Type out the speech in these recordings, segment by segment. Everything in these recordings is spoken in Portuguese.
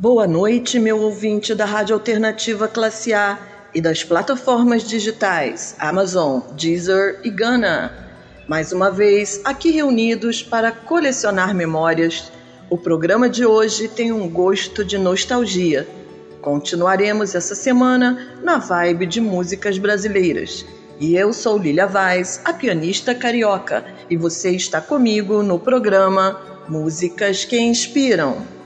Boa noite, meu ouvinte da Rádio Alternativa Classe A e das plataformas digitais Amazon, Deezer e Gana. Mais uma vez, aqui reunidos para colecionar memórias, o programa de hoje tem um gosto de nostalgia. Continuaremos essa semana na vibe de músicas brasileiras. E eu sou Lilia Vaz, a pianista carioca, e você está comigo no programa Músicas que Inspiram.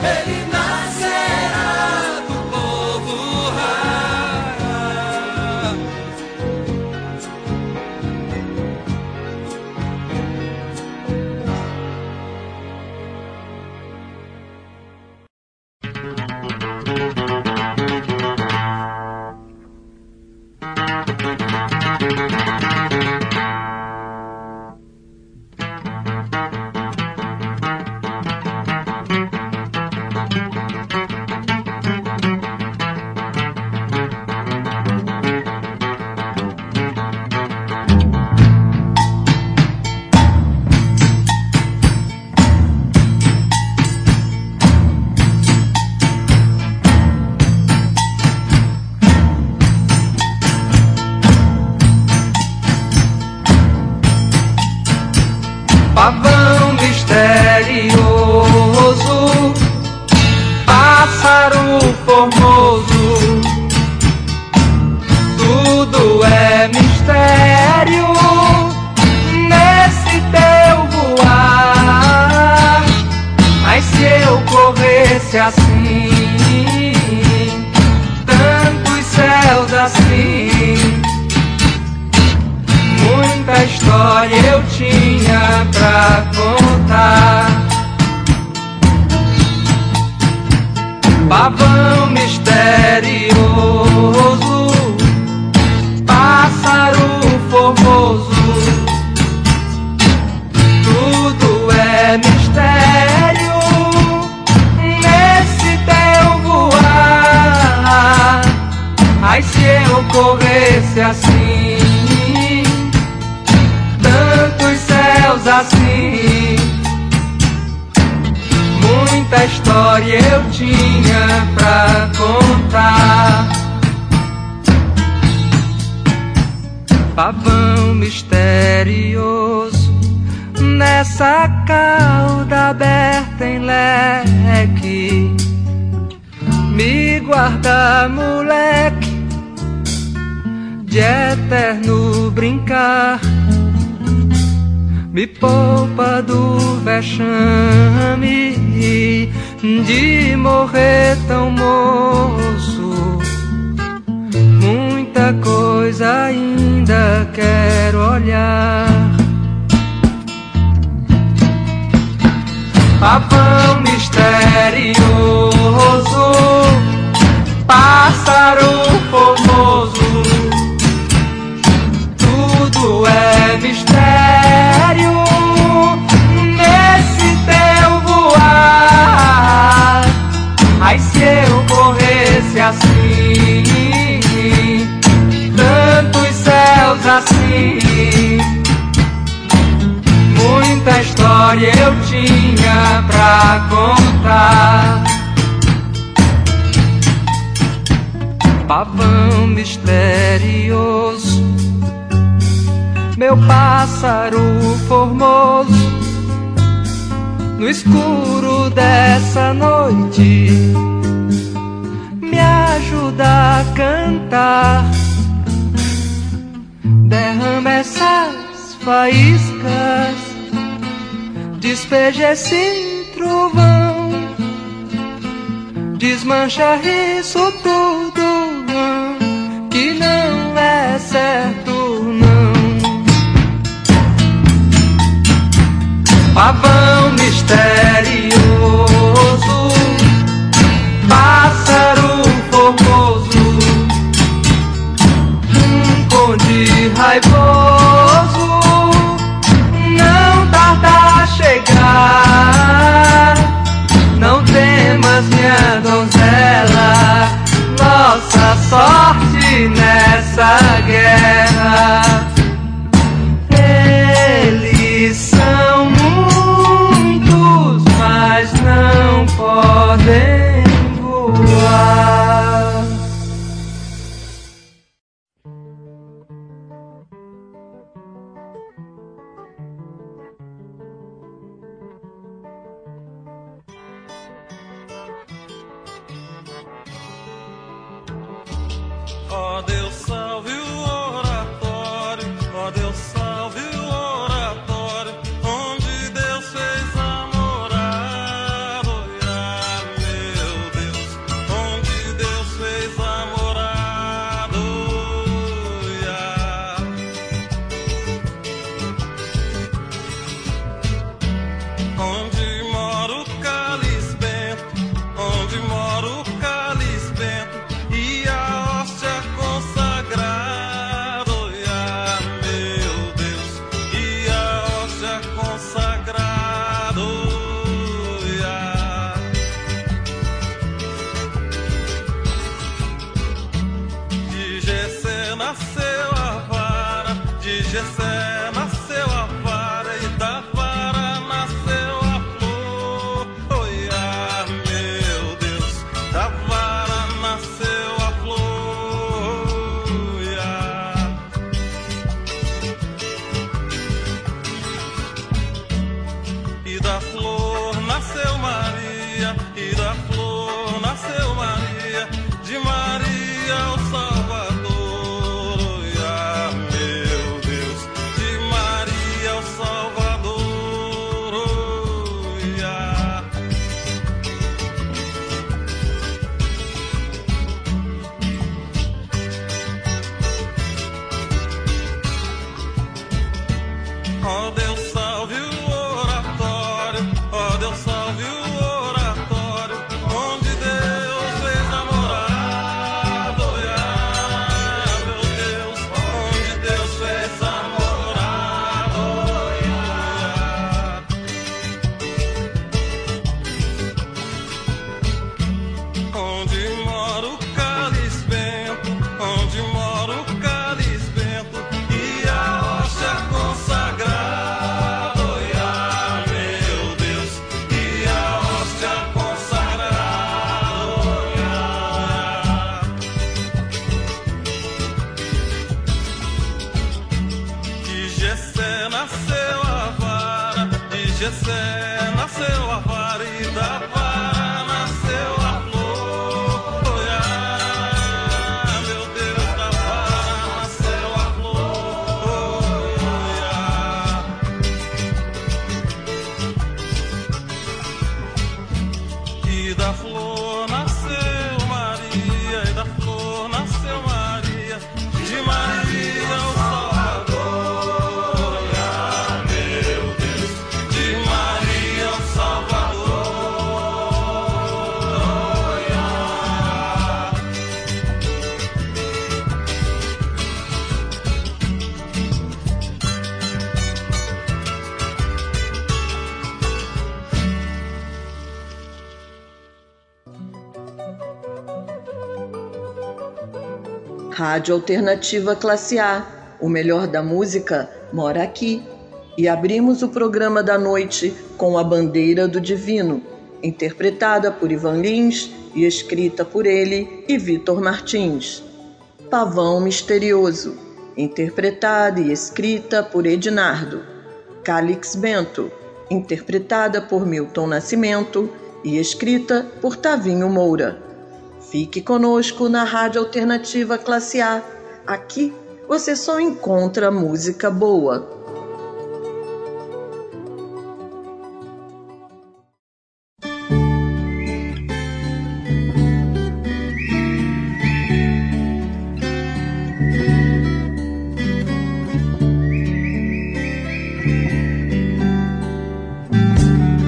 feliz. misterioso, meu pássaro formoso, no escuro dessa noite, me ajuda a cantar. Derrama essas faíscas, despeja esse trovão, desmancha isso tudo que não é certo, não. Pavão misterioso, pássaro formoso, um conde raivoso, não tarda a chegar. Não temas, minha donzela, nossa sorte. again. Rádio Alternativa Classe A, o melhor da música mora aqui. E abrimos o programa da noite com A Bandeira do Divino, interpretada por Ivan Lins e escrita por ele e Vitor Martins. Pavão Misterioso, interpretada e escrita por Ednardo. Calix Bento, interpretada por Milton Nascimento e escrita por Tavinho Moura. Fique conosco na Rádio Alternativa Classe A. Aqui você só encontra música boa.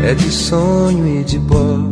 É de sonho e de pó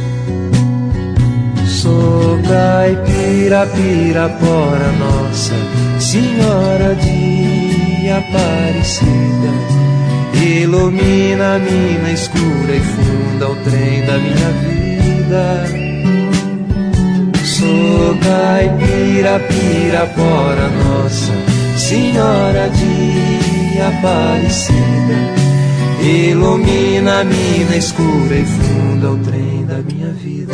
Sou caipira, pirapora nossa Senhora de Aparecida. Ilumina a mina escura e funda o trem da minha vida. Sou caipira, pirapora nossa Senhora de Aparecida. Ilumina a mina escura e funda o trem da minha vida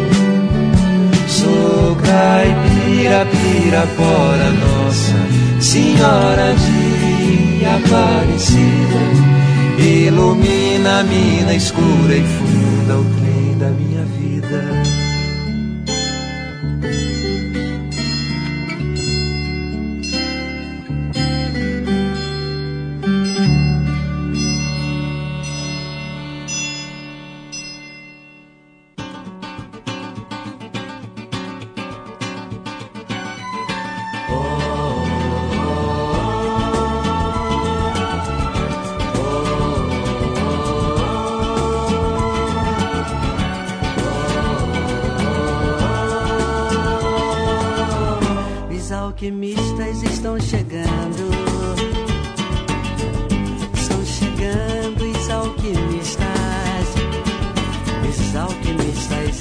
Sou caipira, pirapora, Nossa Senhora de Aparecida. Ilumina a mina escura e funda o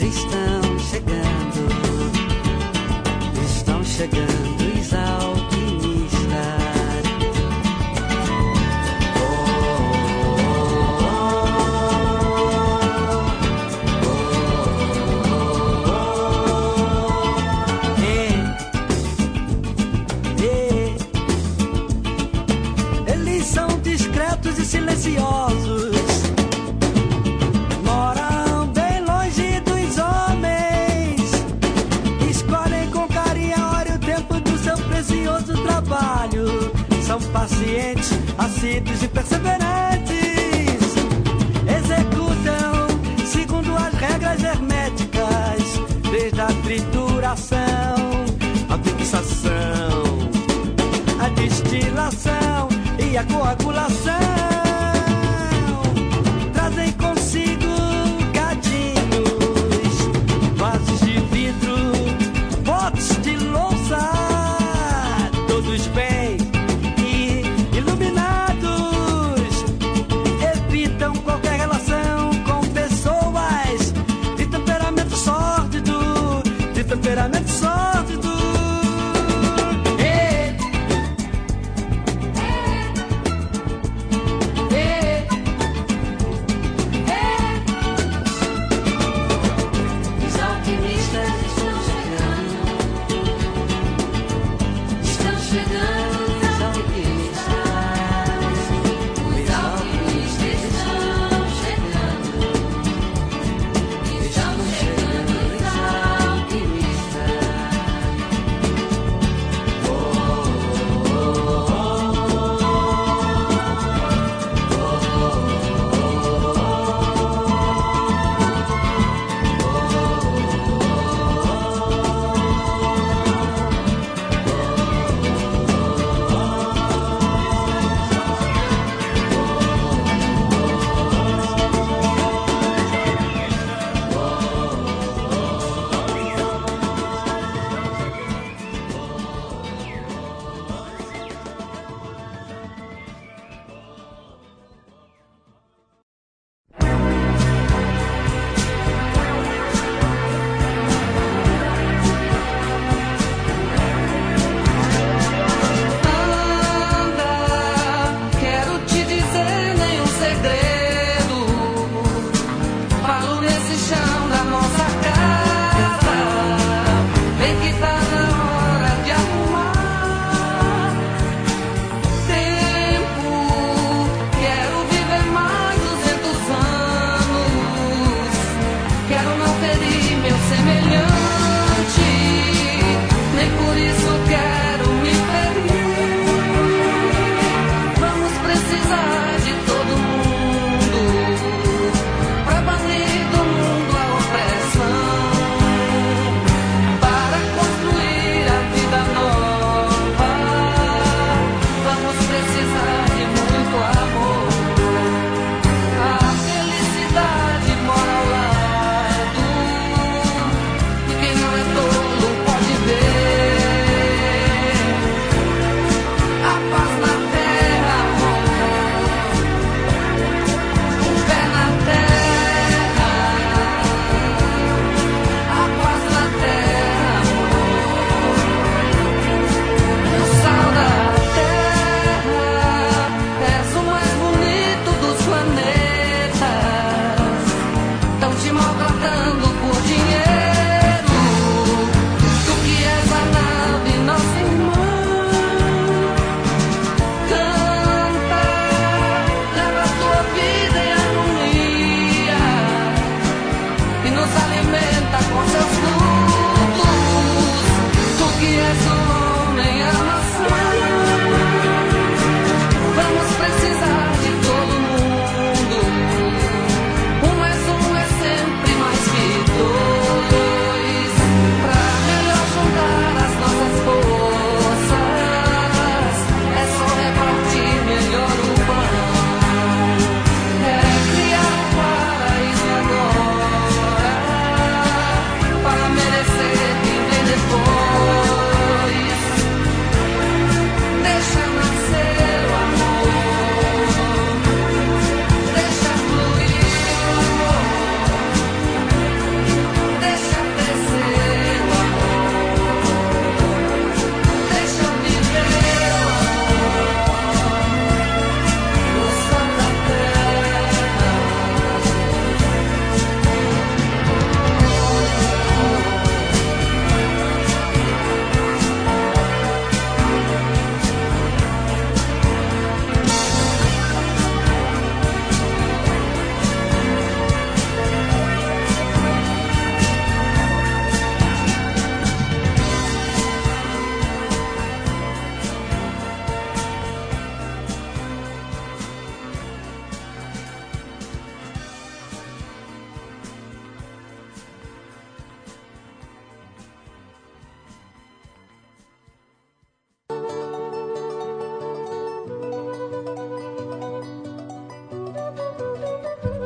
triste a fixação, a destilação e a coagulação.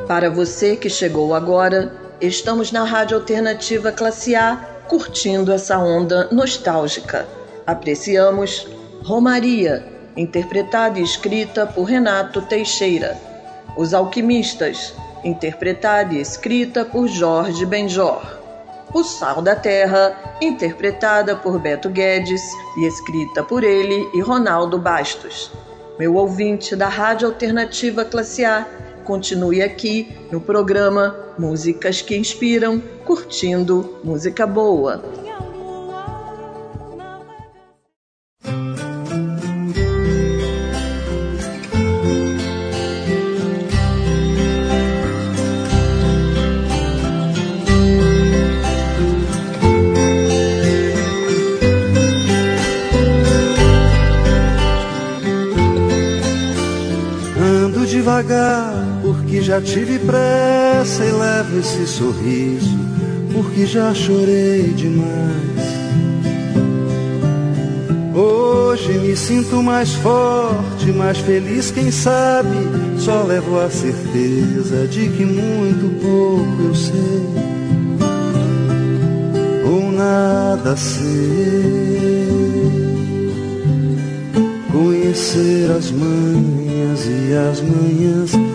Para você que chegou agora, estamos na Rádio Alternativa Classe A, curtindo essa onda nostálgica. Apreciamos Romaria, interpretada e escrita por Renato Teixeira. Os Alquimistas, interpretada e escrita por Jorge Benjor. O Sal da Terra, interpretada por Beto Guedes e escrita por ele e Ronaldo Bastos. Meu ouvinte da Rádio Alternativa Classe A, Continue aqui no programa Músicas que Inspiram, curtindo música boa. Esse sorriso, porque já chorei demais. Hoje me sinto mais forte, mais feliz, quem sabe. Só levo a certeza de que muito pouco eu sei, ou nada sei. Conhecer as manhas e as manhãs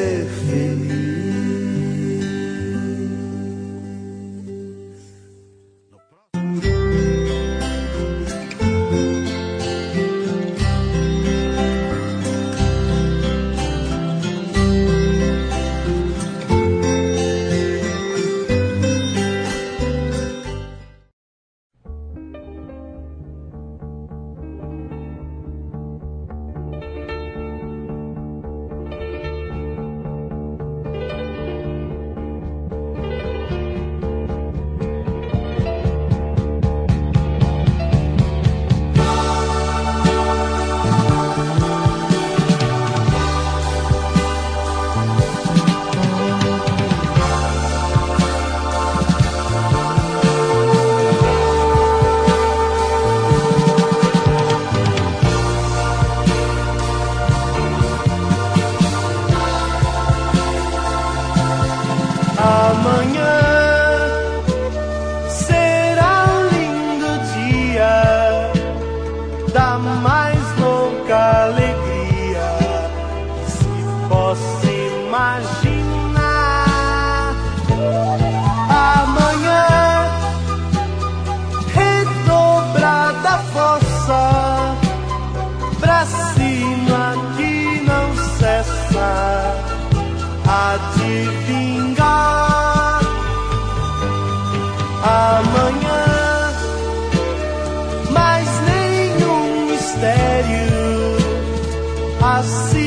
assim.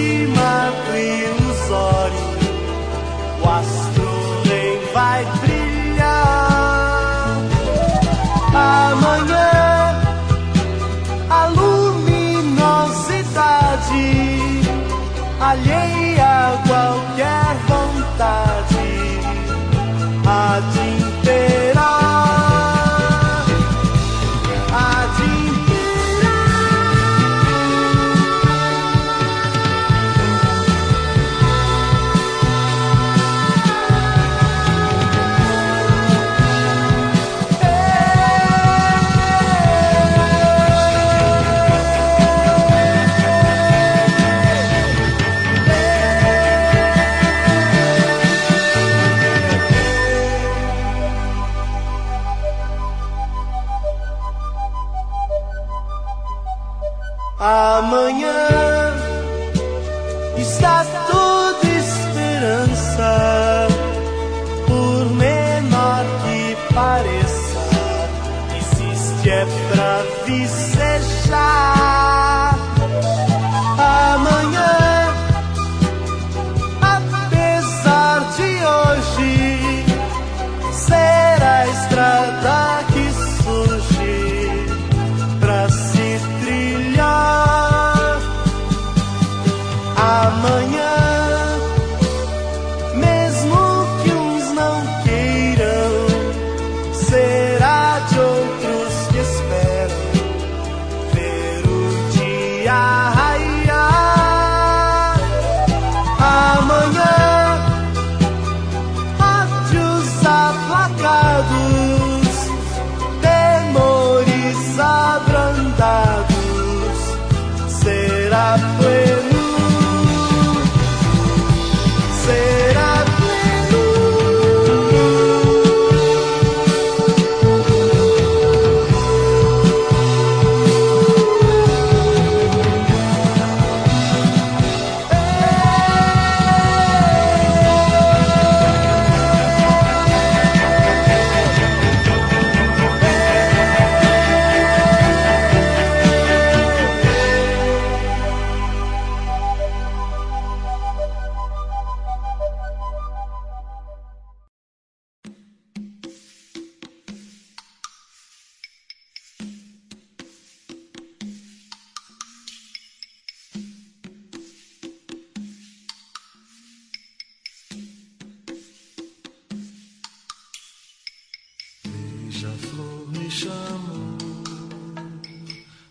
Beija-flor me chamou,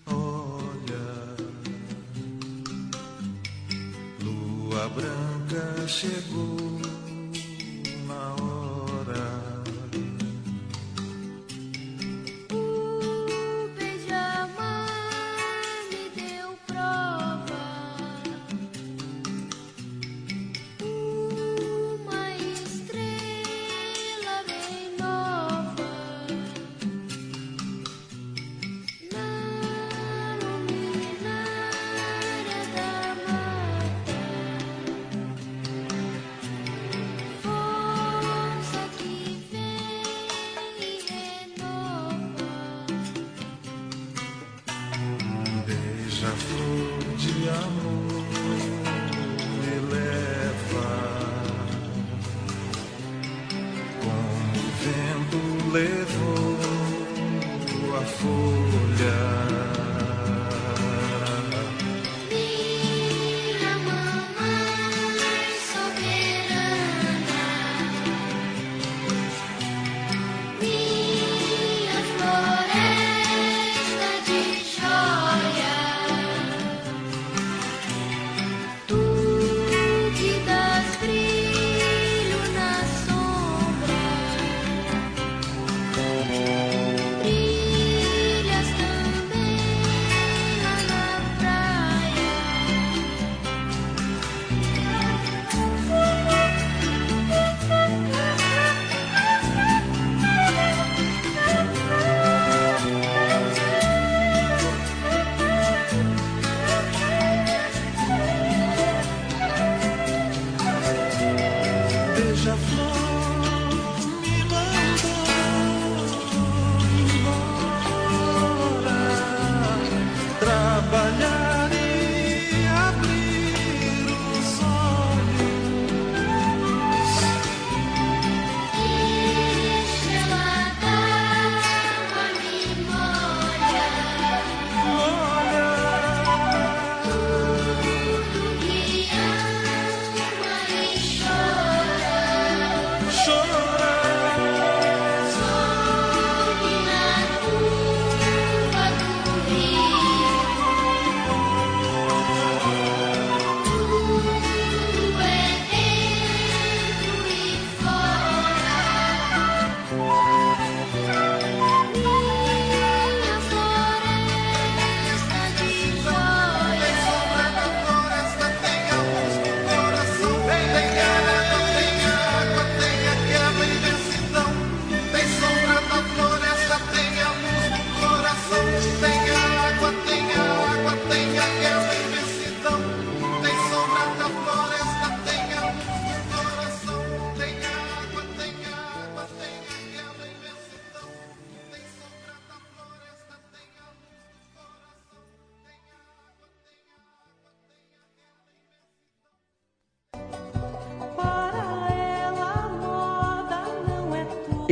olha, lua branca chegou.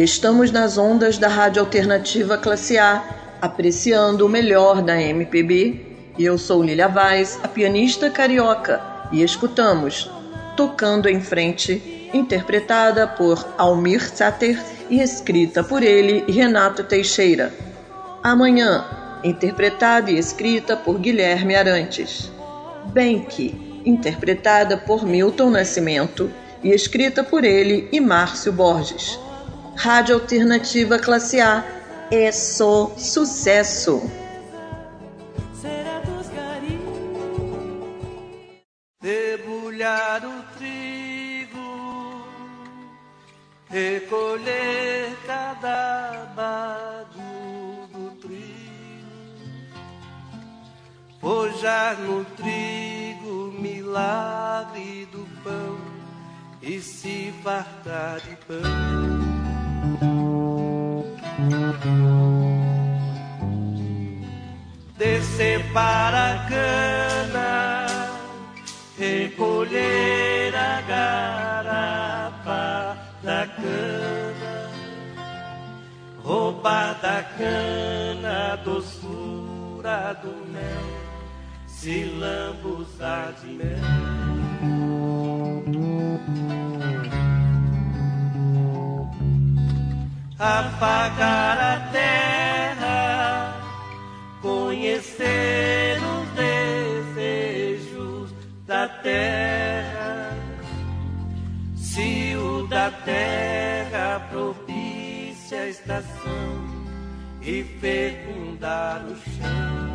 Estamos nas ondas da Rádio Alternativa Classe A, apreciando o melhor da MPB. E eu sou Lilia Vaz, a pianista carioca, e escutamos Tocando em Frente, interpretada por Almir Sater e escrita por ele e Renato Teixeira. Amanhã, interpretada e escrita por Guilherme Arantes. Benque, interpretada por Milton Nascimento e escrita por ele e Márcio Borges. Rádio Alternativa Classe A é só sucesso. debulhar o trigo, recolher cada bago do trigo, forjar no trigo milagre do pão e se fartar de pão. Descer para a cana recolher a garapa da cana, roubar da cana a doçura do mel, se lambuzar de mel. apagar a terra, conhecer os desejos da terra, se o da terra propicia a estação e fecundar o chão.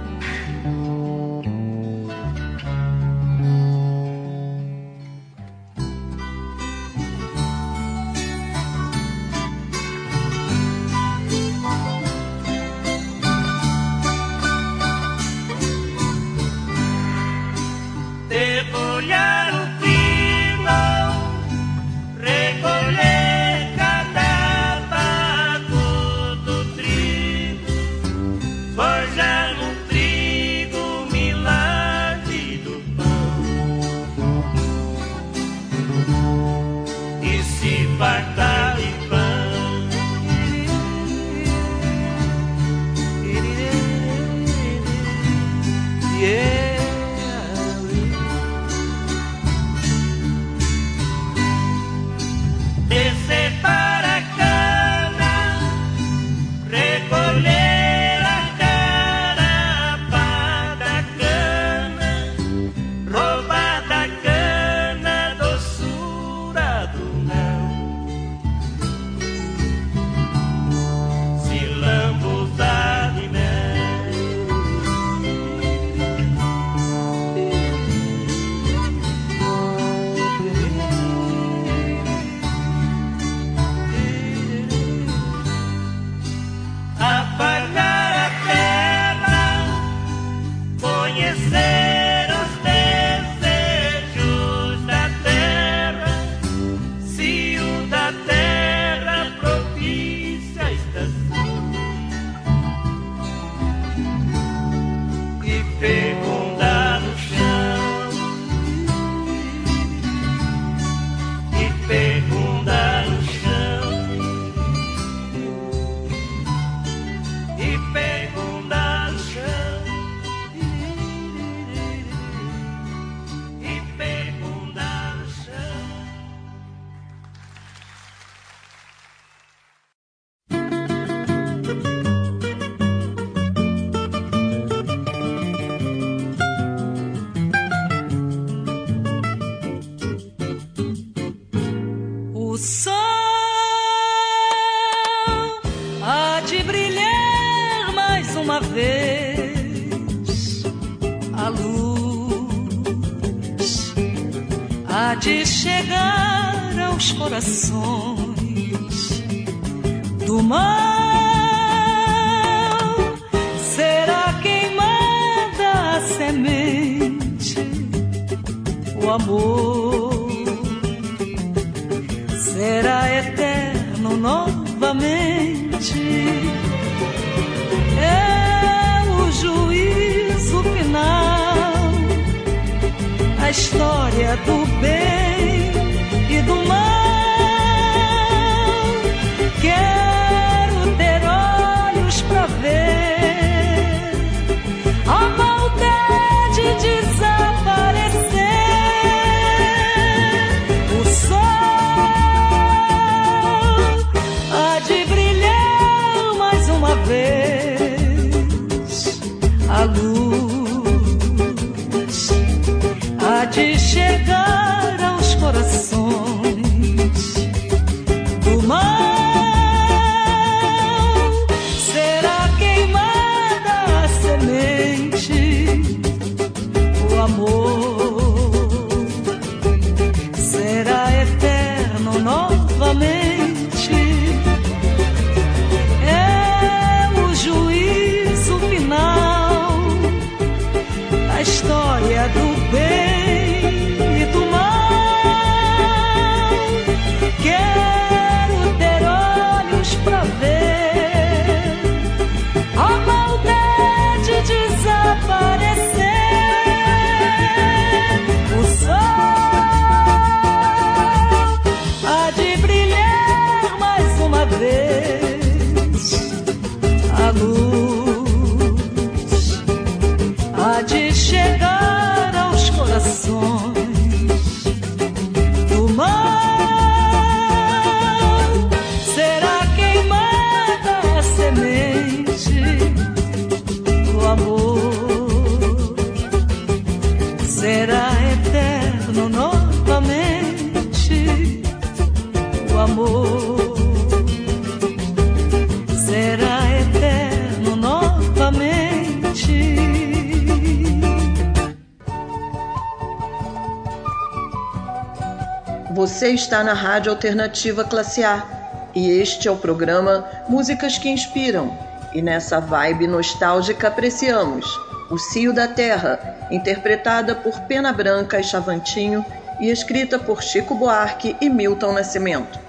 Você está na Rádio Alternativa Classe A e este é o programa Músicas que Inspiram. E nessa vibe nostálgica apreciamos O Cio da Terra, interpretada por Pena Branca e Chavantinho e escrita por Chico Buarque e Milton Nascimento.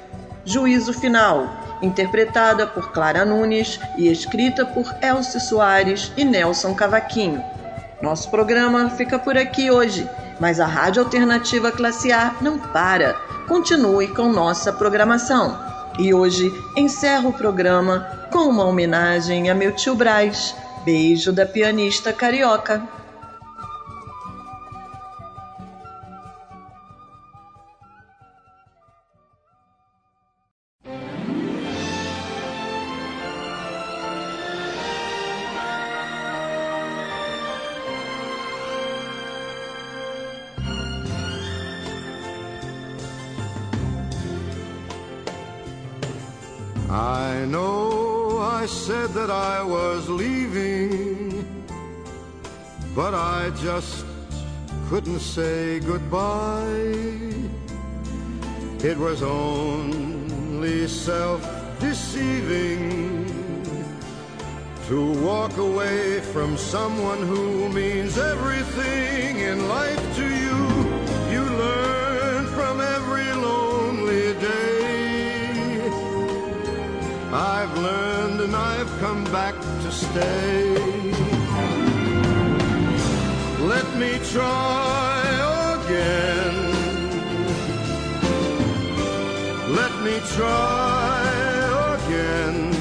Juízo Final, interpretada por Clara Nunes e escrita por Elcio Soares e Nelson Cavaquinho. Nosso programa fica por aqui hoje, mas a Rádio Alternativa Classe A não para. Continue com nossa programação. E hoje encerro o programa com uma homenagem a meu tio Braz. Beijo da pianista carioca. It was only self deceiving to walk away from someone who means everything in life to you. You learn from every lonely day. I've learned and I've come back to stay. Let me try try again.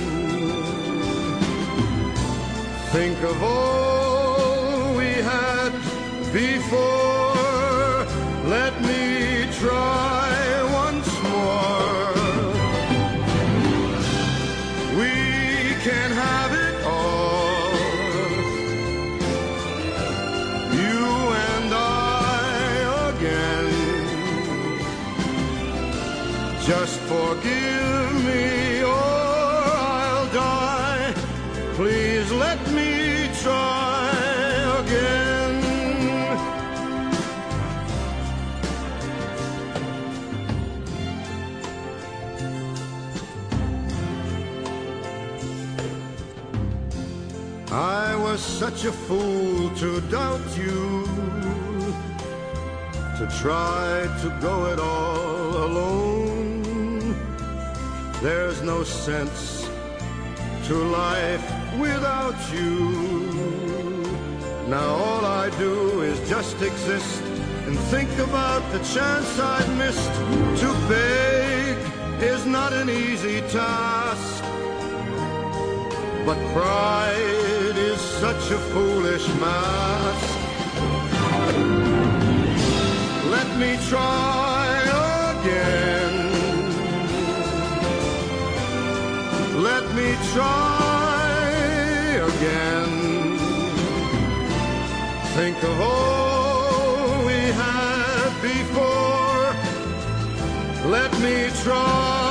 Think of all we had before. Forgive me or I'll die. Please let me try again. I was such a fool to doubt you, to try to go it all alone. There's no sense to life without you. Now all I do is just exist and think about the chance I've missed. To beg is not an easy task. But pride is such a foolish mask. Let me try again. Me try again. Think of all we had before. Let me try